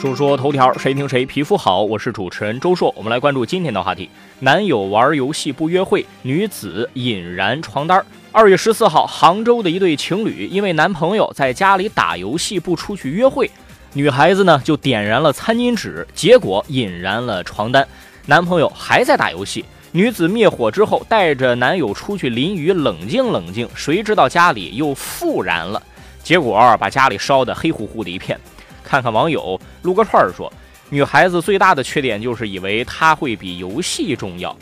说说头条，谁听谁皮肤好。我是主持人周硕，我们来关注今天的话题：男友玩游戏不约会，女子引燃床单。二月十四号，杭州的一对情侣因为男朋友在家里打游戏不出去约会，女孩子呢就点燃了餐巾纸，结果引燃了床单。男朋友还在打游戏，女子灭火之后带着男友出去淋雨冷静冷静，谁知道家里又复燃了，结果把家里烧得黑乎乎的一片。看看网友撸个串儿说，女孩子最大的缺点就是以为他会比游戏重要。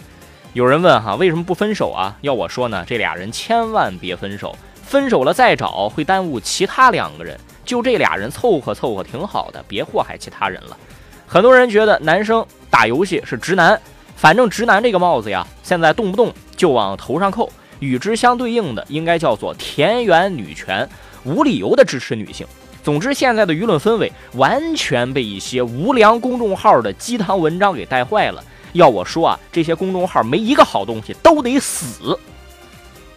有人问哈，为什么不分手啊？要我说呢，这俩人千万别分手，分手了再找会耽误其他两个人。就这俩人凑合凑合挺好的，别祸害其他人了。很多人觉得男生打游戏是直男，反正直男这个帽子呀，现在动不动就往头上扣，与之相对应的应该叫做田园女权，无理由的支持女性。总之，现在的舆论氛围完全被一些无良公众号的鸡汤文章给带坏了。要我说啊，这些公众号没一个好东西，都得死。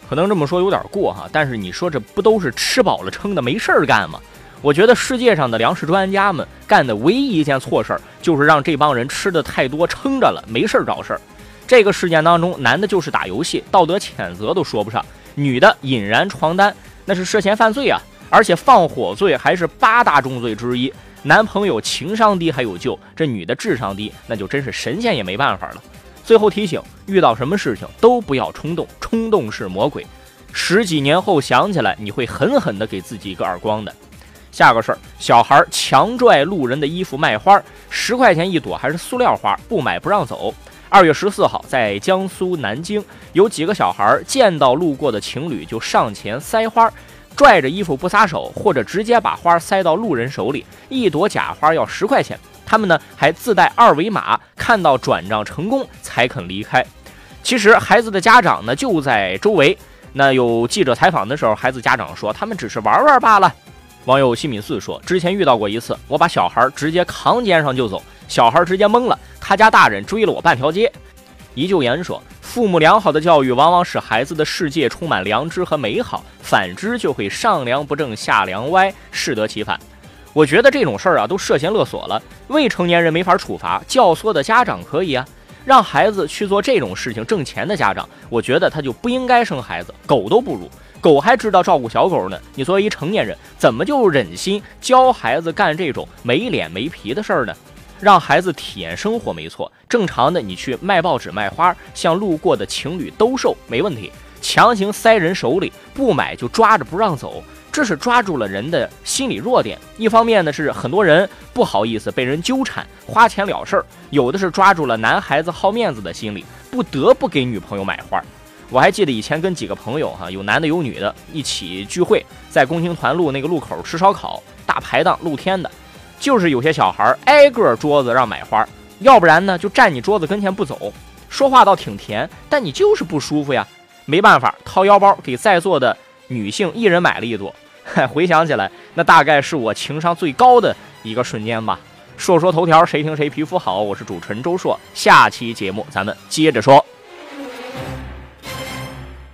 可能这么说有点过哈，但是你说这不都是吃饱了撑的没事儿干吗？我觉得世界上的粮食专家们干的唯一一件错事儿，就是让这帮人吃的太多，撑着了，没事儿找事儿。这个事件当中，男的就是打游戏，道德谴责都说不上；女的引燃床单，那是涉嫌犯罪啊。而且放火罪还是八大重罪之一。男朋友情商低还有救，这女的智商低，那就真是神仙也没办法了。最后提醒：遇到什么事情都不要冲动，冲动是魔鬼。十几年后想起来，你会狠狠地给自己一个耳光的。下个事儿，小孩儿强拽路人的衣服卖花，十块钱一朵还是塑料花，不买不让走。二月十四号，在江苏南京，有几个小孩儿见到路过的情侣就上前塞花。拽着衣服不撒手，或者直接把花塞到路人手里，一朵假花要十块钱。他们呢还自带二维码，看到转账成功才肯离开。其实孩子的家长呢就在周围。那有记者采访的时候，孩子家长说他们只是玩玩罢了。网友西米四说，之前遇到过一次，我把小孩直接扛肩上就走，小孩直接懵了，他家大人追了我半条街。一救言说。父母良好的教育，往往使孩子的世界充满良知和美好；反之，就会上梁不正下梁歪，适得其反。我觉得这种事儿啊，都涉嫌勒索了。未成年人没法处罚，教唆的家长可以啊。让孩子去做这种事情挣钱的家长，我觉得他就不应该生孩子，狗都不如。狗还知道照顾小狗呢，你作为一成年人，怎么就忍心教孩子干这种没脸没皮的事儿呢？让孩子体验生活没错，正常的你去卖报纸卖花，向路过的情侣兜售没问题。强行塞人手里，不买就抓着不让走，这是抓住了人的心理弱点。一方面呢是很多人不好意思被人纠缠，花钱了事儿；有的是抓住了男孩子好面子的心理，不得不给女朋友买花。我还记得以前跟几个朋友哈，有男的有女的，一起聚会，在共青团路那个路口吃烧烤，大排档，露天的。就是有些小孩挨个桌子让买花，要不然呢就站你桌子跟前不走，说话倒挺甜，但你就是不舒服呀。没办法，掏腰包给在座的女性一人买了一朵。回想起来，那大概是我情商最高的一个瞬间吧。硕说头条，谁听谁皮肤好。我是主持人周硕，下期节目咱们接着说。